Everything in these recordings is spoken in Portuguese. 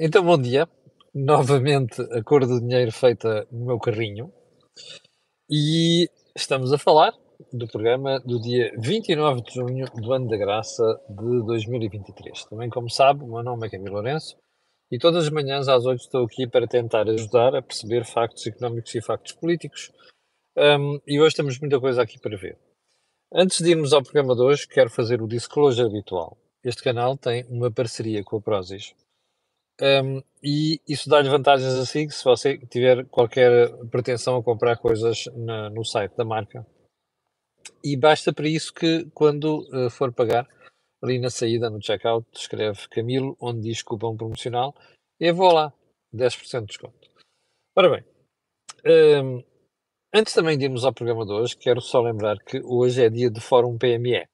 Então, bom dia. Novamente, a cor do dinheiro feita no meu carrinho. E estamos a falar do programa do dia 29 de junho do ano da graça de 2023. Também, como sabe, o meu nome é Camilo Lourenço e todas as manhãs às 8 estou aqui para tentar ajudar a perceber factos económicos e factos políticos. Um, e hoje temos muita coisa aqui para ver. Antes de irmos ao programa de hoje, quero fazer o disclosure habitual. Este canal tem uma parceria com a Prozis um, e isso dá-lhe vantagens assim se você tiver qualquer pretensão a comprar coisas na, no site da marca. E basta para isso que, quando uh, for pagar, ali na saída, no checkout, escreve Camilo, onde diz cupom promocional, e eu vou lá, 10% de desconto. Ora bem, um, antes também de irmos ao programa de hoje, quero só lembrar que hoje é dia de Fórum PME,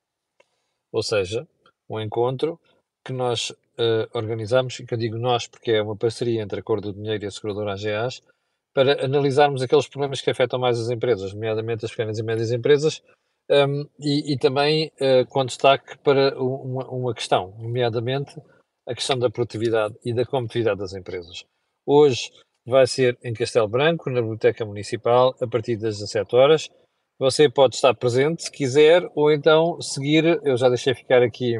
ou seja, um encontro que nós uh, organizamos, e que eu digo nós porque é uma parceria entre a Cor do Dinheiro e a seguradora AGAs, para analisarmos aqueles problemas que afetam mais as empresas, nomeadamente as pequenas e médias empresas, um, e, e, também uh, com destaque para uma, uma, questão, nomeadamente a questão da produtividade e da competitividade das empresas. Hoje vai ser em Castelo Branco, na Biblioteca Municipal, a partir das 17 horas. Você pode estar presente se quiser, ou então seguir, eu já deixei ficar aqui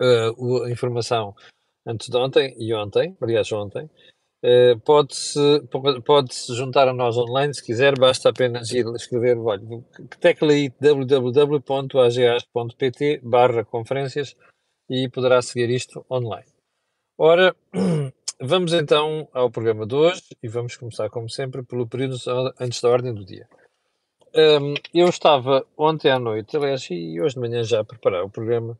uh, a informação antes de ontem e ontem, aliás ontem, uh, pode-se pode -se juntar a nós online se quiser, basta apenas ir escrever, olha, tecla aí www.agas.pt barra conferências e poderá seguir isto online. Ora, vamos então ao programa de hoje e vamos começar, como sempre, pelo período antes da ordem do dia. Um, eu estava ontem à noite, aliás, e hoje de manhã já a preparar o programa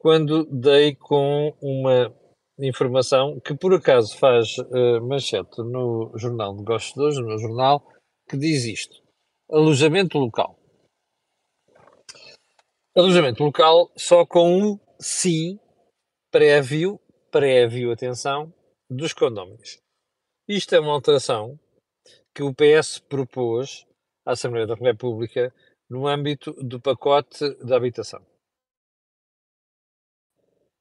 quando dei com uma informação que por acaso faz uh, manchete no Jornal Negócios de hoje, no meu jornal, que diz isto: alojamento local. Alojamento local só com o sim prévio, prévio, atenção, dos condóminos. Isto é uma alteração que o PS propôs à Assembleia da República no âmbito do pacote da habitação.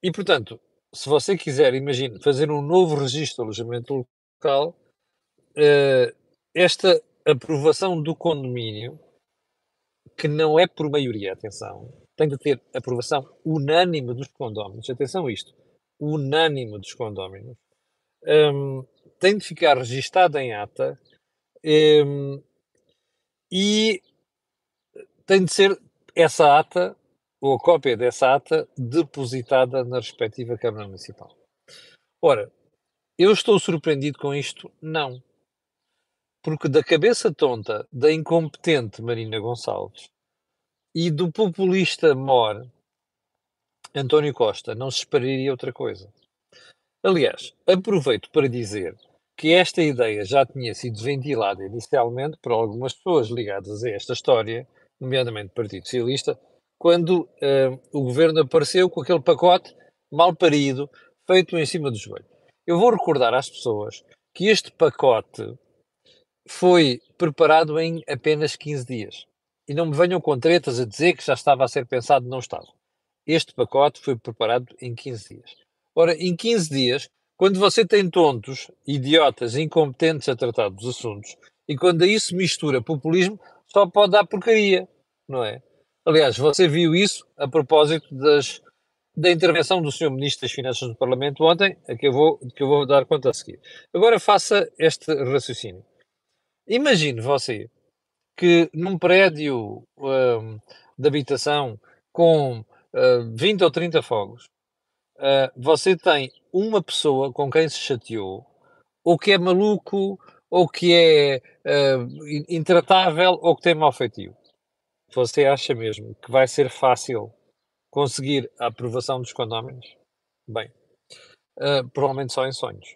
E, portanto, se você quiser, imagine, fazer um novo registro de alojamento local, uh, esta aprovação do condomínio, que não é por maioria, atenção, tem de ter aprovação unânime dos condóminos, atenção a isto, unânime dos condóminos, um, tem de ficar registada em ata um, e tem de ser essa ata ou a cópia dessa ata depositada na respectiva Câmara Municipal. Ora, eu estou surpreendido com isto? Não. Porque da cabeça tonta da incompetente Marina Gonçalves e do populista mor António Costa não se esperaria outra coisa. Aliás, aproveito para dizer que esta ideia já tinha sido ventilada inicialmente por algumas pessoas ligadas a esta história, nomeadamente o Partido Socialista, quando uh, o governo apareceu com aquele pacote mal parido, feito em cima do joelho. Eu vou recordar às pessoas que este pacote foi preparado em apenas 15 dias. E não me venham com tretas a dizer que já estava a ser pensado, não estava. Este pacote foi preparado em 15 dias. Ora, em 15 dias, quando você tem tontos, idiotas, incompetentes a tratar dos assuntos, e quando a isso mistura populismo, só pode dar porcaria, não é? Aliás, você viu isso a propósito das, da intervenção do Sr. Ministro das Finanças do Parlamento ontem, a que eu vou, que eu vou dar conta a seguir. Agora faça este raciocínio. Imagine você que num prédio um, de habitação com uh, hum, 20 ou 30 fogos, uh, você tem uma pessoa com quem se chateou, ou que é maluco, ou que é uh, intratável, ou que tem mau feitio. Você acha mesmo que vai ser fácil conseguir a aprovação dos condóminos? Bem, uh, provavelmente só em sonhos.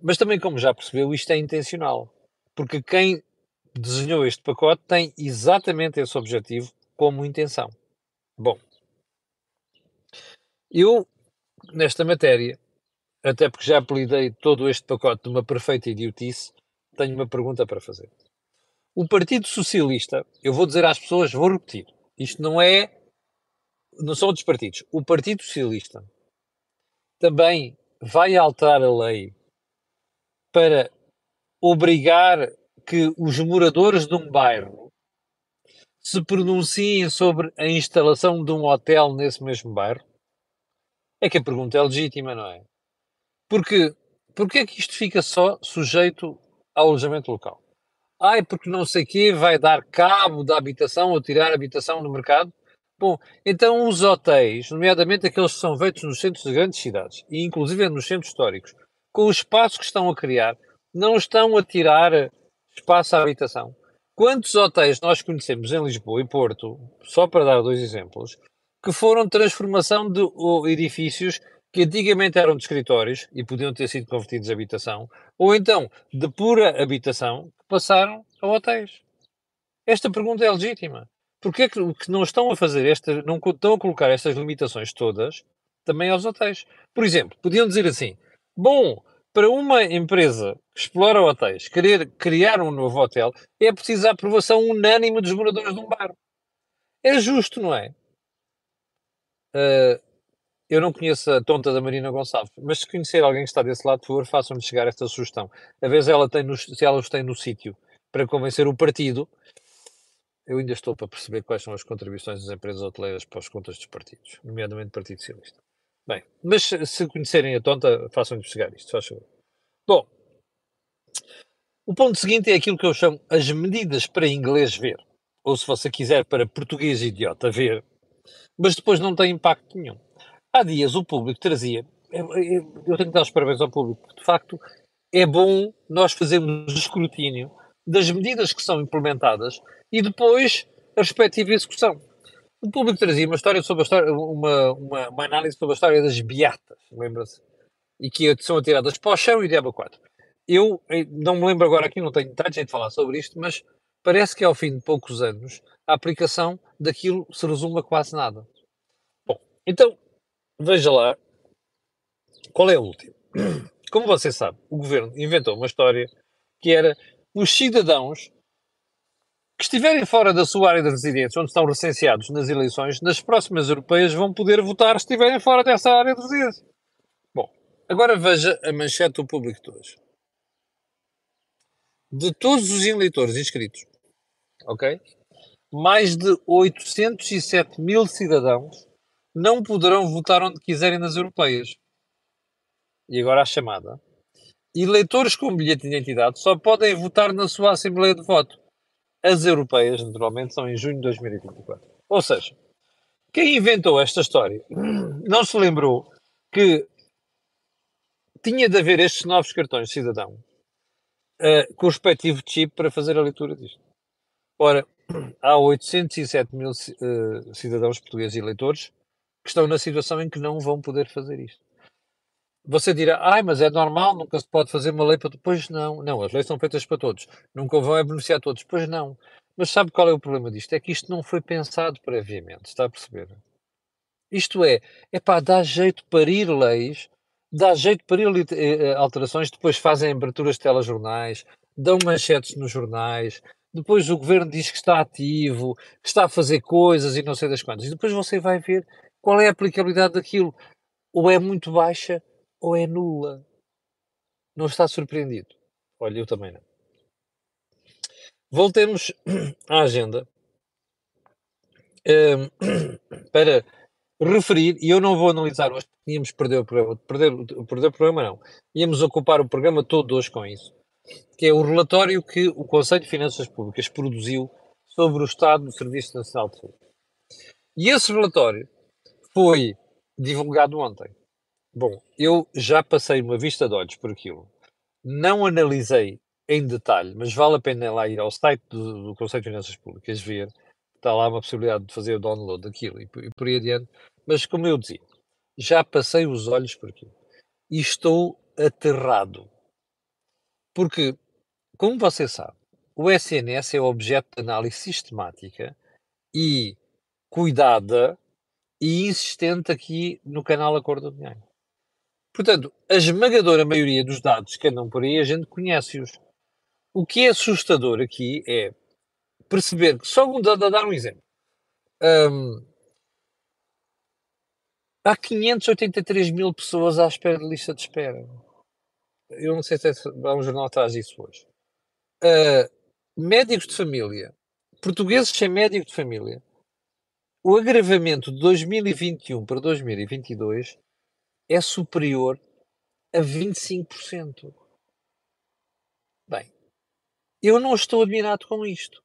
Mas também, como já percebeu, isto é intencional. Porque quem desenhou este pacote tem exatamente esse objetivo como intenção. Bom, eu, nesta matéria, até porque já apelidei todo este pacote de uma perfeita idiotice, tenho uma pergunta para fazer. O Partido Socialista, eu vou dizer às pessoas, vou repetir, isto não é, não são outros partidos. O Partido Socialista também vai alterar a lei para obrigar que os moradores de um bairro se pronunciem sobre a instalação de um hotel nesse mesmo bairro? É que a pergunta é legítima, não é? Porque porque é que isto fica só sujeito ao alojamento local? Ai, porque não sei quê vai dar cabo da habitação ou tirar a habitação do mercado? Bom, então os hotéis, nomeadamente aqueles que são feitos nos centros de grandes cidades, e inclusive nos centros históricos, com o espaço que estão a criar, não estão a tirar espaço à habitação. Quantos hotéis nós conhecemos em Lisboa e Porto, só para dar dois exemplos, que foram transformação de edifícios que antigamente eram de escritórios e podiam ter sido convertidos em habitação, ou então de pura habitação, passaram a hotéis? Esta pergunta é legítima. Porquê que, que não estão a fazer esta, não estão a colocar estas limitações todas também aos hotéis? Por exemplo, podiam dizer assim: bom, para uma empresa que explora hotéis querer criar um novo hotel, é preciso a aprovação unânime dos moradores de um bar. É justo, não é? Uh, eu não conheço a tonta da Marina Gonçalves, mas se conhecer alguém que está desse lado, por favor, façam-me chegar esta sugestão. A vez ela tem no, se ela os tem no sítio para convencer o partido eu ainda estou para perceber quais são as contribuições das empresas hoteleiras para as contas dos partidos, nomeadamente o Partido Socialista. Bem, mas se conhecerem a tonta, façam-lhe chegar isto, faz favor. Bom, o ponto seguinte é aquilo que eu chamo as medidas para inglês ver, ou se você quiser para português idiota ver, mas depois não tem impacto nenhum. Há dias o público trazia, eu tenho que dar os parabéns ao público, porque de facto é bom nós fazermos escrutínio das medidas que são implementadas e depois a respectiva execução. O público trazia uma história sobre a história, uma, uma, uma análise sobre a história das beatas, lembra-se? E que são atiradas para o chão e diabo 4. Eu eh, não me lembro agora aqui, não tenho tanto jeito de falar sobre isto, mas parece que ao fim de poucos anos a aplicação daquilo se resume a quase nada. Bom, então veja lá qual é o último. Como você sabe, o governo inventou uma história que era os cidadãos que estiverem fora da sua área de residência, onde estão recenseados nas eleições, nas próximas europeias vão poder votar se estiverem fora dessa área de residência. Bom, agora veja a manchete do público de hoje. De todos os eleitores inscritos, ok? Mais de 807 mil cidadãos não poderão votar onde quiserem nas europeias. E agora a chamada eleitores com bilhete de identidade só podem votar na sua Assembleia de Voto. As europeias, naturalmente, são em junho de 2024. Ou seja, quem inventou esta história não se lembrou que tinha de haver estes novos cartões de cidadão uh, com o respectivo chip para fazer a leitura disto. Ora, há 807 mil uh, cidadãos portugueses eleitores que estão na situação em que não vão poder fazer isto. Você dirá, ai, mas é normal, nunca se pode fazer uma lei para todos. Pois não, não, as leis são feitas para todos, nunca vão é beneficiar todos. Pois não. Mas sabe qual é o problema disto? É que isto não foi pensado previamente, está a perceber? Isto é, é pá, dá jeito para ir leis, dá jeito para ir eh, eh, alterações, depois fazem aberturas de telejornais, dão manchetes nos jornais, depois o governo diz que está ativo, que está a fazer coisas e não sei das quantas. E depois você vai ver qual é a aplicabilidade daquilo. Ou é muito baixa ou é nula. Não está surpreendido? Olha, eu também não. Voltemos à agenda um, para referir, e eu não vou analisar hoje, íamos perder o programa, perder, perder o programa não, íamos ocupar o programa todo hoje com isso, que é o relatório que o Conselho de Finanças Públicas produziu sobre o estado do Serviço Nacional de Saúde. E esse relatório foi divulgado ontem. Bom, eu já passei uma vista de olhos por aquilo. Não analisei em detalhe, mas vale a pena lá ir ao site do, do Conselho de Finanças Públicas ver. Está lá uma possibilidade de fazer o download daquilo e, e por aí adiante. Mas, como eu dizia, já passei os olhos por aquilo. E estou aterrado. Porque, como você sabe, o SNS é objeto de análise sistemática e cuidada e insistente aqui no canal Acordo do Dinheiro. Portanto, a esmagadora maioria dos dados que andam por aí a gente conhece-os. O que é assustador aqui é perceber que, só um, dar um exemplo, um, Há 583 mil pessoas à espera de lista de espera. Eu não sei se é, um jornal traz isso hoje. Uh, médicos de família, portugueses sem médico de família, o agravamento de 2021 para 2022 é superior a 25%. Bem, eu não estou admirado com isto.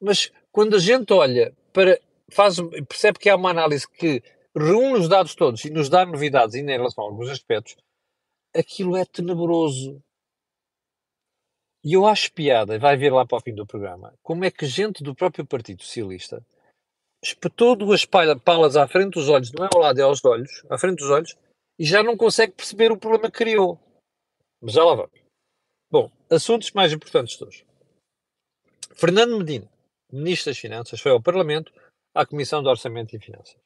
Mas quando a gente olha para. Faz, percebe que há uma análise que reúne os dados todos e nos dá novidades ainda em relação a alguns aspectos, aquilo é tenebroso. E eu acho piada, vai ver lá para o fim do programa, como é que gente do próprio Partido Socialista espetou duas palas à frente dos olhos, não é ao lado, é aos olhos, à frente dos olhos, e já não consegue perceber o problema que criou. Mas já lá vamos. Bom, assuntos mais importantes de hoje. Fernando Medina, Ministro das Finanças, foi ao Parlamento, à Comissão de Orçamento e Finanças.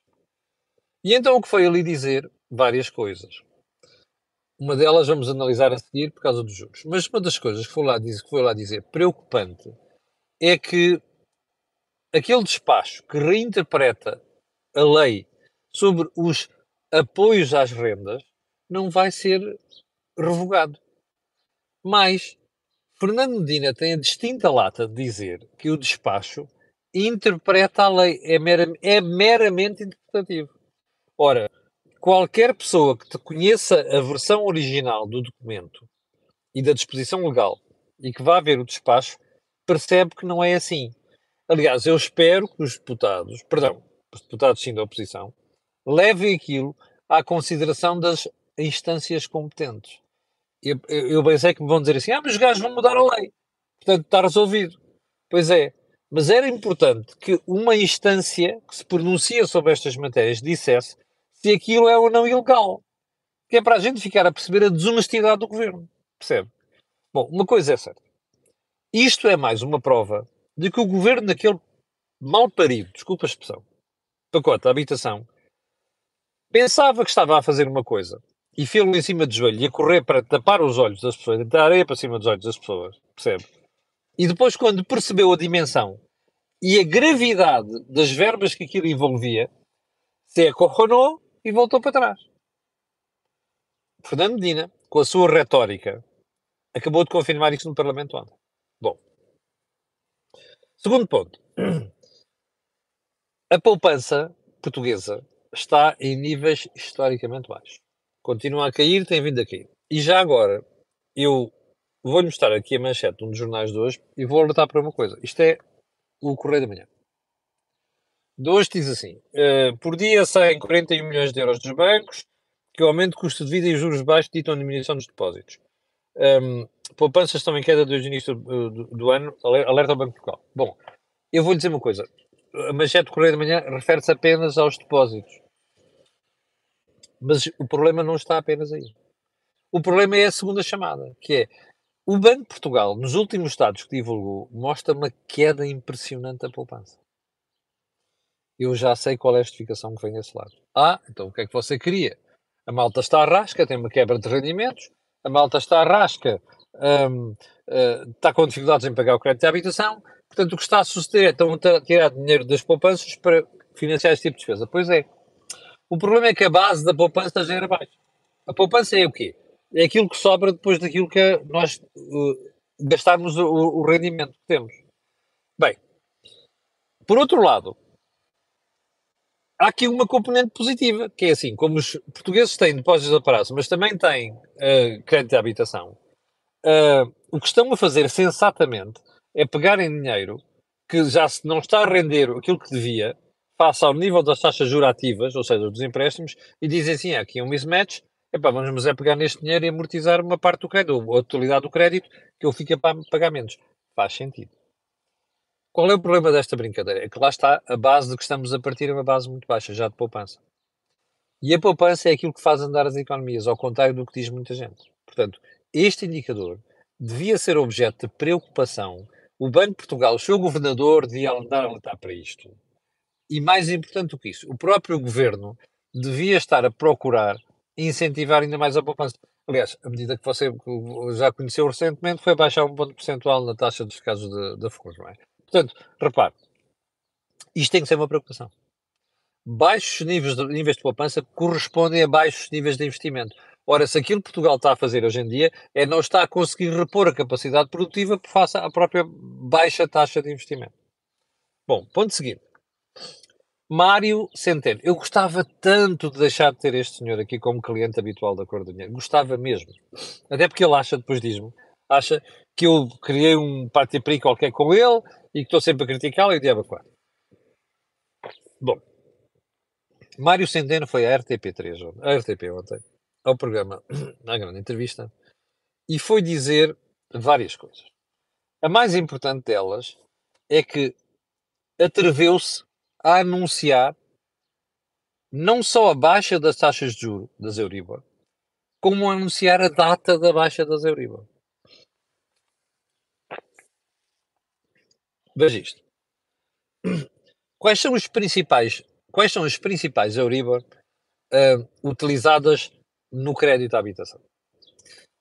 E então o que foi ali dizer? Várias coisas. Uma delas vamos analisar a seguir por causa dos juros. Mas uma das coisas que foi lá dizer, que foi lá dizer preocupante é que aquele despacho que reinterpreta a lei sobre os apoios às rendas não vai ser revogado. Mas Fernando Medina tem a distinta lata de dizer que o despacho interpreta a lei, é, é meramente interpretativo. Ora, qualquer pessoa que te conheça a versão original do documento e da disposição legal e que vá ver o despacho, percebe que não é assim. Aliás, eu espero que os deputados, perdão, os deputados sim da oposição, levem aquilo à consideração das instâncias competentes. Eu, eu pensei que me vão dizer assim: ah, mas os gajos vão mudar a lei. Portanto, está resolvido. Pois é. Mas era importante que uma instância que se pronuncia sobre estas matérias dissesse se aquilo é ou não ilegal. Que é para a gente ficar a perceber a desonestidade do governo. Percebe? Bom, uma coisa é certa. Isto é mais uma prova de que o governo daquele mal parido, desculpa a expressão, pacote da habitação, pensava que estava a fazer uma coisa e fê-lo em cima de joelho e a correr para tapar os olhos das pessoas, deitar areia para cima dos olhos das pessoas, percebe? E depois, quando percebeu a dimensão e a gravidade das verbas que aquilo envolvia, se acorronou e voltou para trás. Fernando Medina, com a sua retórica, acabou de confirmar isso no Parlamento ontem. Bom. Segundo ponto. A poupança portuguesa está em níveis historicamente baixos. Continua a cair, tem vindo a cair. E já agora, eu vou-lhe mostrar aqui a manchete de um dos jornais de hoje e vou alertar para uma coisa. Isto é o Correio da Manhã. De hoje diz assim: uh, por dia saem 41 milhões de euros dos bancos, que o aumento de custo de vida e juros baixos ditam a diminuição dos depósitos. Um, poupanças estão em queda desde o início do, do, do ano, alerta ao Banco de Portugal. Bom, eu vou lhe dizer uma coisa: a manchete do Correio da Manhã refere-se apenas aos depósitos. Mas o problema não está apenas aí. O problema é a segunda chamada, que é o Banco de Portugal, nos últimos dados que divulgou, mostra uma queda impressionante da poupança. Eu já sei qual é a justificação que vem desse lado. Ah, então o que é que você queria? A malta está à rasca, tem uma quebra de rendimentos, a malta está à rasca, um, uh, eh, está com dificuldades em pagar o crédito de habitação, portanto o que está a suceder é estão a tirar dinheiro das poupanças para financiar esse tipo de despesa. Pois é, o problema é que a base da poupança já era baixa. A poupança é o quê? É aquilo que sobra depois daquilo que nós uh, gastarmos o, o rendimento que temos. Bem, por outro lado, há aqui uma componente positiva, que é assim, como os portugueses têm depósitos de prazo, mas também têm uh, crédito de habitação, uh, o que estão a fazer sensatamente é pegarem dinheiro que já se não está a render aquilo que devia passa ao nível das taxas jurativas, ou seja, dos empréstimos, e dizem assim, ah, aqui é um mismatch, epá, vamos é pegar neste dinheiro e amortizar uma parte do crédito, ou a totalidade do crédito, que eu fico a pagar menos. Faz sentido. Qual é o problema desta brincadeira? É que lá está, a base de que estamos a partir é uma base muito baixa, já de poupança. E a poupança é aquilo que faz andar as economias, ao contrário do que diz muita gente. Portanto, este indicador devia ser objeto de preocupação. O Banco de Portugal, o seu governador, devia andar a lutar para isto. E mais importante do que isso, o próprio governo devia estar a procurar incentivar ainda mais a poupança. Aliás, a medida que você já conheceu recentemente foi baixar um ponto percentual na taxa dos casos de furos, não é? Portanto, repare, isto tem que ser uma preocupação. baixos níveis de, níveis de poupança correspondem a baixos níveis de investimento. Ora, se aquilo que Portugal está a fazer hoje em dia é não está a conseguir repor a capacidade produtiva por face à própria baixa taxa de investimento. Bom, ponto seguinte. Mário Centeno. Eu gostava tanto de deixar de ter este senhor aqui como cliente habitual da Cor do Dinheiro. Gostava mesmo. Até porque ele acha, depois diz-me, acha que eu criei um party qualquer com ele e que estou sempre a criticá-lo e o diabo quatro. Bom, Mário Centeno foi à RTP3, a RTP ontem, ao programa, na grande entrevista, e foi dizer várias coisas. A mais importante delas é que atreveu-se a anunciar não só a baixa das taxas de juros das Euribor, como a anunciar a data da baixa das Euribor. Veja isto. Quais são os principais, quais são as principais Euribor uh, utilizadas no crédito à habitação?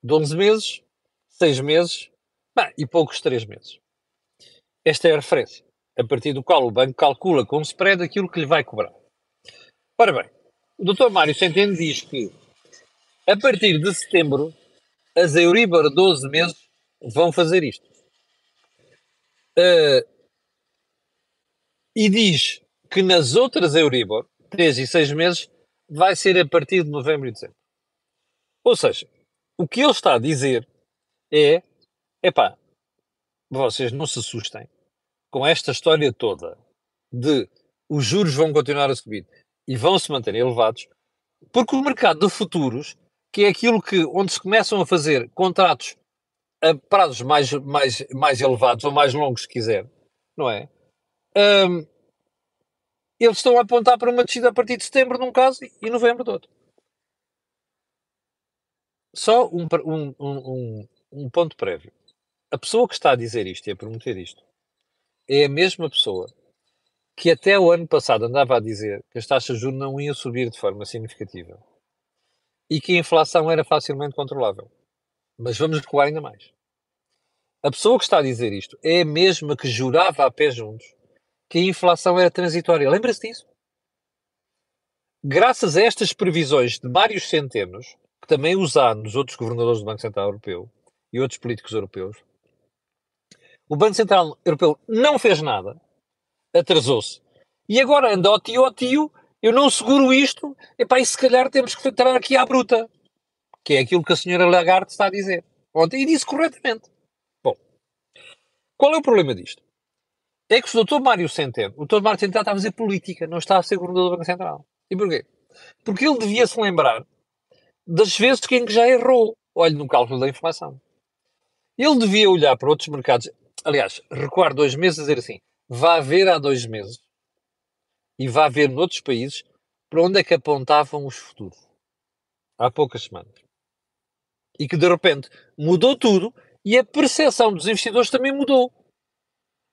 De 11 meses, 6 meses bah, e poucos 3 meses. Esta é a referência a partir do qual o banco calcula com spread aquilo que lhe vai cobrar. Ora bem, o Dr. Mário Centeno diz que a partir de setembro as Euribor 12 meses vão fazer isto. Uh, e diz que nas outras Euribor, 3 e 6 meses, vai ser a partir de novembro e dezembro. Ou seja, o que ele está a dizer é: epá, vocês não se assustem, com esta história toda de os juros vão continuar a subir e vão se manter elevados, porque o mercado de futuros, que é aquilo que onde se começam a fazer contratos a prazos mais, mais, mais elevados ou mais longos, se quiser, não é? Um, eles estão a apontar para uma descida a partir de setembro num caso e novembro do outro. Só um, um, um, um ponto prévio. A pessoa que está a dizer isto e a prometer isto é a mesma pessoa que até o ano passado andava a dizer que as taxas de juros não iam subir de forma significativa e que a inflação era facilmente controlável. Mas vamos recuar ainda mais. A pessoa que está a dizer isto é a mesma que jurava a pé juntos que a inflação era transitória. Lembra-se disso? Graças a estas previsões de vários centenos, que também usaram nos outros governadores do Banco Central Europeu e outros políticos europeus, o Banco Central Europeu não fez nada, atrasou-se, e agora anda ao tio, ao tio, eu não seguro isto, epá, e se calhar temos que entrar aqui à bruta, que é aquilo que a senhora Lagarde está a dizer ontem, e disse corretamente. Bom, qual é o problema disto? É que o Dr. Mário Centeno, o Dr. Mário Centeno está a fazer política, não está a ser governador do Banco Central. E porquê? Porque ele devia se lembrar das vezes que já errou, olhe no cálculo da inflação. Ele devia olhar para outros mercados aliás, recuar dois meses a dizer assim, vá haver há dois meses e vá ver noutros países para onde é que apontavam os futuros. Há poucas semanas. E que de repente mudou tudo e a percepção dos investidores também mudou.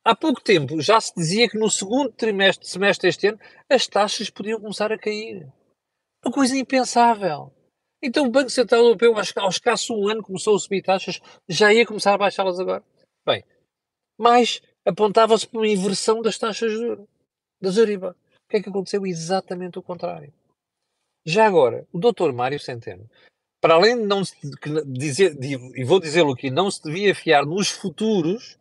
Há pouco tempo já se dizia que no segundo trimestre, semestre deste ano, as taxas podiam começar a cair. Uma coisa impensável. Então o Banco Central Europeu, ao escasso um ano, começou a subir taxas, já ia começar a baixá-las agora. Bem, mas apontava-se para uma inversão das taxas de juros, das Euribor. O que é que aconteceu? Exatamente o contrário. Já agora, o Dr. Mário Centeno, para além de não se dizer, e vou dizê-lo aqui, não se devia fiar nos futuros,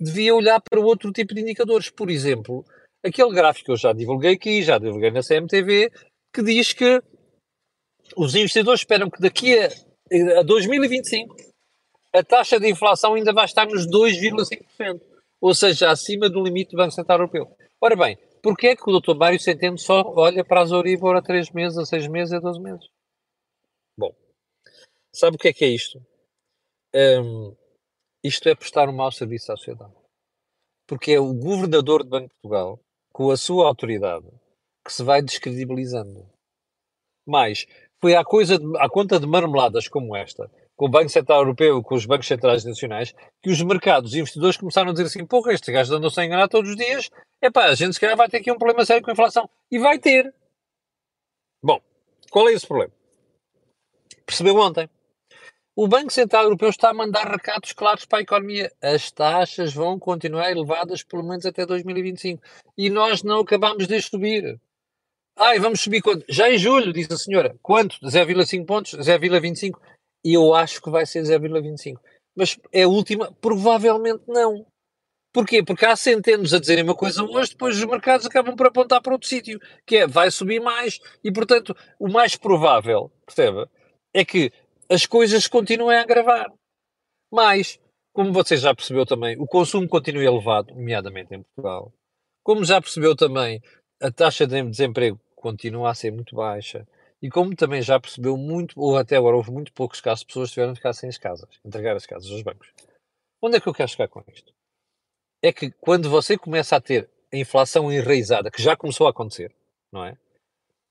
devia olhar para outro tipo de indicadores. Por exemplo, aquele gráfico que eu já divulguei aqui, já divulguei na CMTV, que diz que os investidores esperam que daqui a, a 2025 a taxa de inflação ainda vai estar nos 2,5%, ou seja, acima do limite do Banco Central Europeu. Ora bem, porquê é que o Dr. Mário Centeno só olha para as Euribor a 3 meses, a 6 meses a 12 meses? Sabe o que é que é isto? Um, isto é prestar um mau serviço à sociedade. Porque é o governador do Banco de Portugal, com a sua autoridade, que se vai descredibilizando. Mas foi à, coisa de, à conta de marmeladas como esta, com o Banco Central Europeu, com os bancos centrais nacionais, que os mercados e investidores começaram a dizer assim: porra, este gajo andou sem enganar todos os dias, é pá, a gente se calhar vai ter aqui um problema sério com a inflação. E vai ter. Bom, qual é esse problema? Percebeu ontem. O Banco Central Europeu está a mandar recados claros para a economia. As taxas vão continuar elevadas pelo menos até 2025. E nós não acabamos de subir. Ai, vamos subir quanto? Já em julho, diz a senhora. Quanto? 0,5 pontos? 0,25? E eu acho que vai ser 0,25. Mas é a última? Provavelmente não. Porquê? Porque há centenas a dizerem uma coisa hoje, depois os mercados acabam por apontar para outro sítio, que é vai subir mais, e portanto o mais provável, percebe, é que as coisas continuem a agravar. Mas, como você já percebeu também, o consumo continua elevado, nomeadamente em Portugal. Como já percebeu também, a taxa de desemprego continua a ser muito baixa. E como também já percebeu muito, ou até agora houve muito poucos casos de pessoas que tiveram de ficar sem as casas, entregar as casas aos bancos. Onde é que eu quero chegar com isto? É que quando você começa a ter a inflação enraizada, que já começou a acontecer, não é?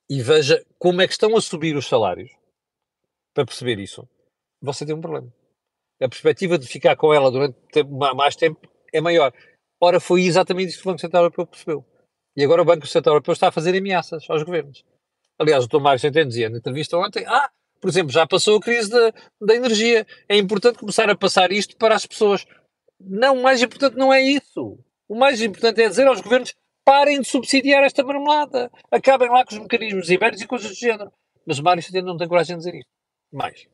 E veja como é que estão a subir os salários, para perceber isso, você tem um problema. A perspectiva de ficar com ela durante mais tempo é maior. Ora, foi exatamente isso que o Banco Central Europeu percebeu. E agora o Banco Central Europeu está a fazer ameaças aos governos. Aliás, o. Mário Centeno dizia na entrevista ontem, ah, por exemplo, já passou a crise da, da energia, é importante começar a passar isto para as pessoas. Não, o mais importante não é isso. O mais importante é dizer aos governos, parem de subsidiar esta marmelada, acabem lá com os mecanismos ibéricos e coisas do género. Mas o Mário Centeno não tem coragem de dizer isto. Mais.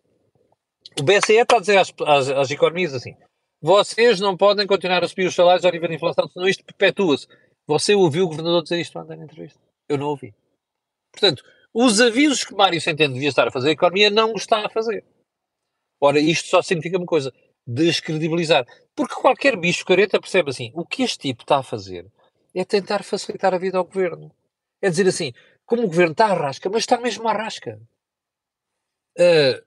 O BCE está a dizer às, às, às economias assim, vocês não podem continuar a subir os salários ao nível da inflação, senão isto perpetua-se. Você ouviu o governador dizer isto ontem na entrevista? Eu não ouvi. Portanto, os avisos que Mário Centeno devia estar a fazer, a economia não está a fazer. Ora, isto só significa uma coisa: descredibilizar. Porque qualquer bicho careta percebe assim: o que este tipo está a fazer é tentar facilitar a vida ao governo. É dizer assim: como o governo está à rasca, mas está mesmo à rasca. Uh,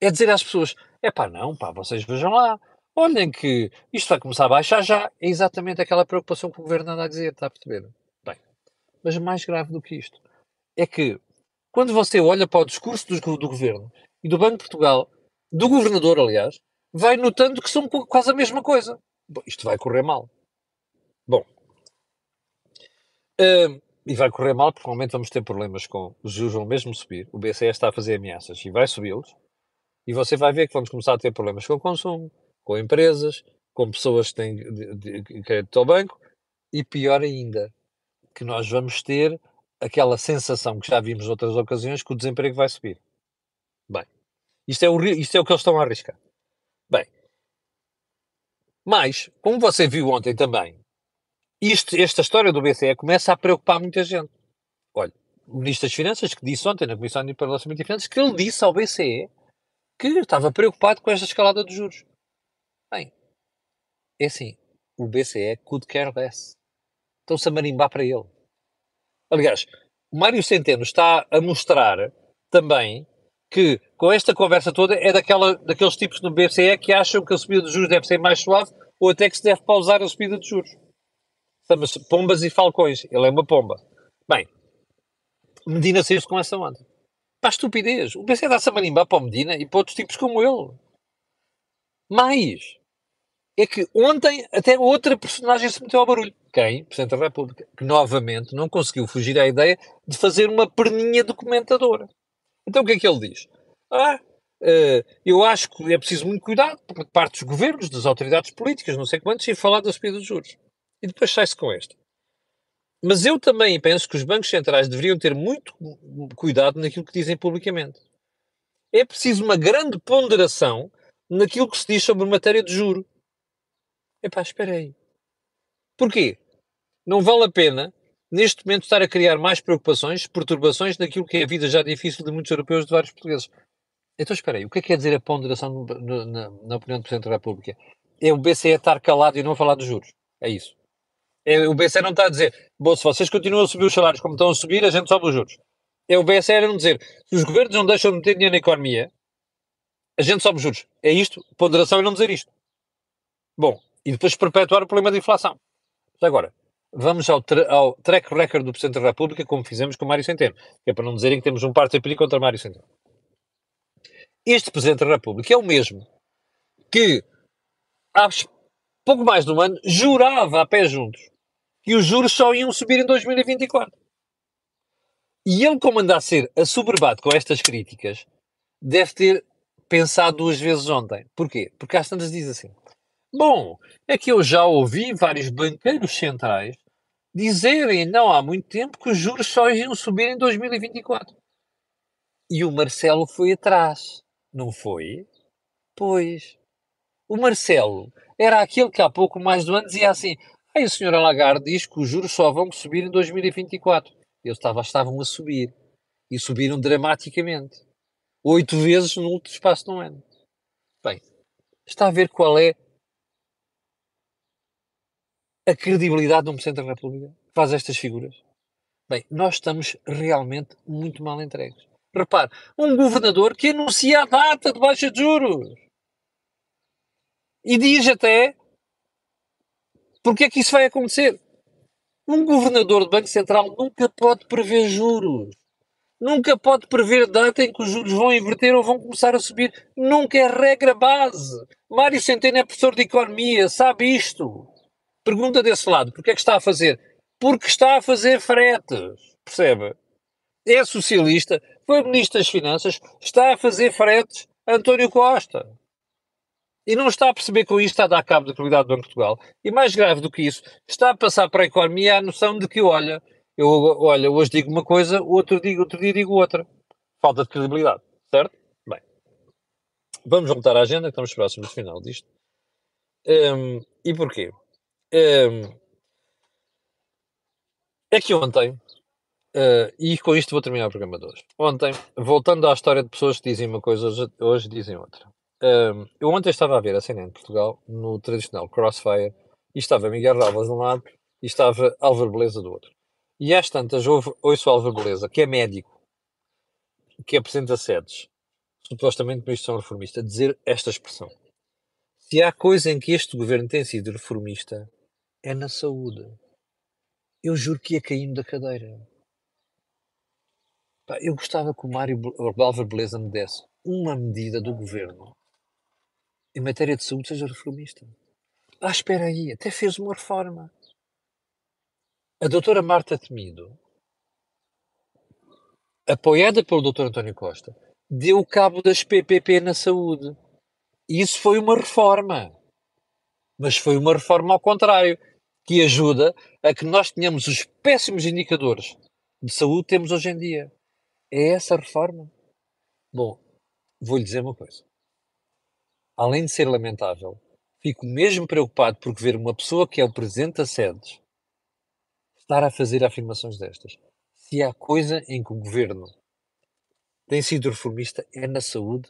é dizer às pessoas: é pá, não, pá, vocês vejam lá, olhem que isto vai começar a baixar já. É exatamente aquela preocupação que o governo anda a dizer, está a perceber? Bem, mas mais grave do que isto é que quando você olha para o discurso do, do governo e do Banco de Portugal, do governador, aliás, vai notando que são quase a mesma coisa. Bom, isto vai correr mal. Bom. Uh, e vai correr mal porque provavelmente vamos ter problemas com os juros vão mesmo subir. O BCE está a fazer ameaças e vai subi-los. E você vai ver que vamos começar a ter problemas com o consumo, com empresas, com pessoas que têm crédito ao banco e pior ainda, que nós vamos ter aquela sensação que já vimos outras ocasiões que o desemprego vai subir. Bem, isto é o, isto é o que eles estão a arriscar. Bem, mas, como você viu ontem também, isto, esta história do BCE começa a preocupar muita gente. Olha, o Ministro das Finanças que disse ontem na Comissão de Parlamento de Finanças que ele disse ao BCE que estava preocupado com esta escalada de juros. Bem, é assim, o BCE could care less. Estão-se a marimbar para ele. Aliás, o Mário Centeno está a mostrar também que, com esta conversa toda, é daquela, daqueles tipos no BCE que acham que a subida de juros deve ser mais suave ou até que se deve pausar a subida de juros. Chama-se Pombas e Falcões. Ele é uma pomba. Bem, Medina saiu-se com essa onda para a estupidez. O PC dá-se a marimbar para o Medina e para outros tipos como ele. Mais, é que ontem até outra personagem se meteu ao barulho. Quem? Presidente da República. Que novamente não conseguiu fugir à ideia de fazer uma perninha documentadora. Então o que é que ele diz? Ah, uh, eu acho que é preciso muito cuidado por parte dos governos, das autoridades políticas, não sei quantos, e falar da subida dos juros. E depois sai-se com esta. Mas eu também penso que os bancos centrais deveriam ter muito cuidado naquilo que dizem publicamente. É preciso uma grande ponderação naquilo que se diz sobre matéria de juro. Epá, espera aí. Porquê? Não vale a pena, neste momento, estar a criar mais preocupações, perturbações naquilo que é a vida já difícil de muitos europeus, de vários portugueses. Então, espera aí. O que é que quer dizer a ponderação no, no, na, na opinião do Presidente da República? É o BCE estar calado e não falar dos juros. É isso. É, o BCE não está a dizer, bom, se vocês continuam a subir os salários como estão a subir, a gente sobe os juros. É o BCE não dizer, se os governos não deixam de meter dinheiro na economia, a gente sobe os juros. É isto, ponderação é não dizer isto. Bom, e depois perpetuar o problema da inflação. Agora, vamos ao, ao track record do Presidente da República, como fizemos com Mário Centeno, é para não dizerem que temos um parte a contra Mário Centeno. Este Presidente da República é o mesmo que há pouco mais de um ano jurava a pé juntos que os juros só iam subir em 2024. E ele, como anda a ser assoberbado com estas críticas, deve ter pensado duas vezes ontem. Porquê? Porque às tantas diz assim: Bom, é que eu já ouvi vários banqueiros centrais dizerem não há muito tempo que os juros só iam subir em 2024. E o Marcelo foi atrás, não foi? Pois. O Marcelo era aquele que há pouco mais do ano dizia assim: Aí a senhora Lagarde diz que os juros só vão subir em 2024. Eles estavam, a subir. E subiram dramaticamente. Oito vezes no espaço de um ano. Bem, está a ver qual é a credibilidade do Presidente da República que faz estas figuras? Bem, nós estamos realmente muito mal entregues. Repare, um governador que anuncia a data de baixa de juros e diz até porque é que isso vai acontecer. Um governador do Banco Central nunca pode prever juros. Nunca pode prever data em que os juros vão inverter ou vão começar a subir. Nunca é regra base. Mário Centeno é professor de economia, sabe isto. Pergunta desse lado, porque é que está a fazer? Porque está a fazer fretes, percebe? É socialista, foi ministro das Finanças, está a fazer fretes António Costa. E não está a perceber que isto está a dar cabo da qualidade do Banco de Portugal. E mais grave do que isso, está a passar para a economia a noção de que, olha, eu olha, hoje digo uma coisa, outro, digo, outro dia digo outra. Falta de credibilidade, certo? Bem, vamos voltar à agenda, que estamos próximos do final disto. Um, e porquê? Um, é que ontem, uh, e com isto vou terminar o programa de hoje. Ontem, voltando à história de pessoas que dizem uma coisa, hoje, hoje dizem outra. Um, eu ontem estava a ver a cena em Portugal, no tradicional Crossfire, e estava Miguel Ravas de um lado e estava Álvaro Beleza do outro. E às tantas, houve, ouço Álvaro Beleza, que é médico, que apresenta sedes, supostamente Ministro Reformista, dizer esta expressão. Se há coisa em que este governo tem sido reformista, é na saúde. Eu juro que ia caindo da cadeira. Pá, eu gostava que o Mário Álvaro Beleza me desse uma medida do governo em matéria de saúde seja reformista. Ah, espera aí, até fez uma reforma. A doutora Marta Temido, apoiada pelo doutor António Costa, deu cabo das PPP na saúde. E isso foi uma reforma. Mas foi uma reforma ao contrário que ajuda a que nós tenhamos os péssimos indicadores de saúde que temos hoje em dia. É essa a reforma? Bom, vou-lhe dizer uma coisa. Além de ser lamentável, fico mesmo preocupado por ver uma pessoa que é o presidente da SEDES estar a fazer afirmações destas. Se há coisa em que o governo tem sido reformista é na saúde,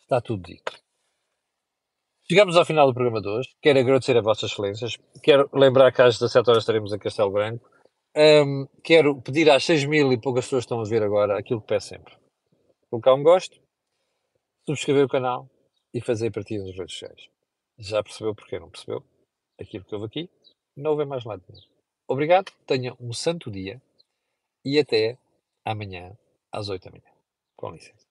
está tudo dito. Chegamos ao final do programa de hoje. Quero agradecer a Vossas Excelências. Quero lembrar que às 17 horas estaremos em Castelo Branco. Um, quero pedir às 6 mil e poucas pessoas que estão a ver agora aquilo que peço sempre. Colocar um gosto, subscrever o canal e fazer partida nas redes sociais. Já percebeu porque não percebeu? Aquilo que houve aqui, não houve mais nenhum. Obrigado, tenha um santo dia e até amanhã às 8 da manhã. Com licença.